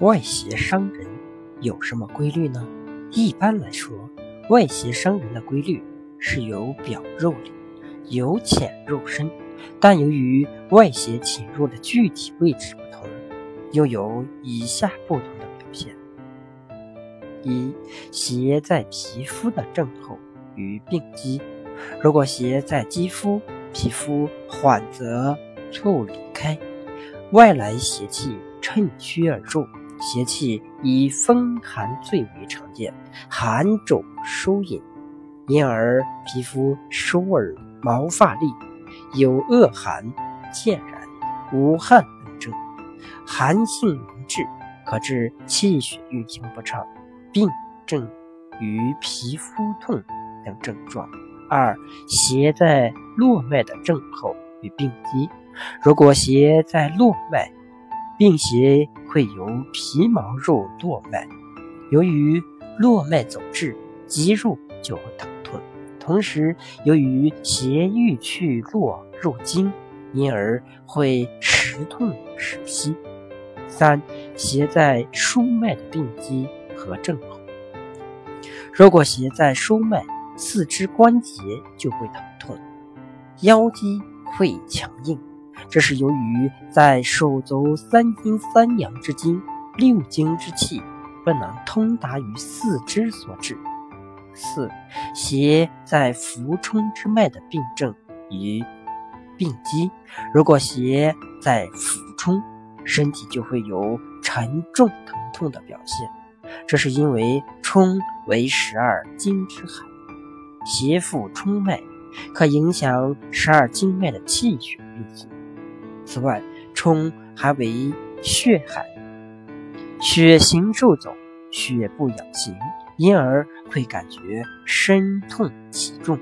外邪伤人有什么规律呢？一般来说，外邪伤人的规律是由表入里，由浅入深，但由于外邪侵入的具体位置不同，又有以下不同的表现：一、邪在皮肤的正后与病机，如果邪在肌肤，皮肤缓则促离开，外来邪气趁虚而入。邪气以风寒最为常见，寒肿疏引，因而皮肤疏而毛发立，有恶寒、渐然、无汗等症。寒性凝滞，可致气血运行不畅，病症与皮肤痛等症状。二、邪在络脉的症候与病机，如果邪在络脉。病邪会由皮毛入络脉，由于络脉走滞，肌肉就会疼痛。同时，由于邪欲去络入经，因而会时痛时息。三、邪在输脉的病机和症候，如果邪在输脉，四肢关节就会疼痛，腰肌会强硬。这是由于在手足三阴三阳之经、六经之气不能通达于四肢所致。四、邪在浮冲之脉的病症与病机，如果邪在浮冲，身体就会有沉重疼痛的表现。这是因为冲为十二经之海，邪附冲脉，可影响十二经脉的气血运行。此外，冲还为血海，血行受阻，血不养行，因而会感觉身痛体重。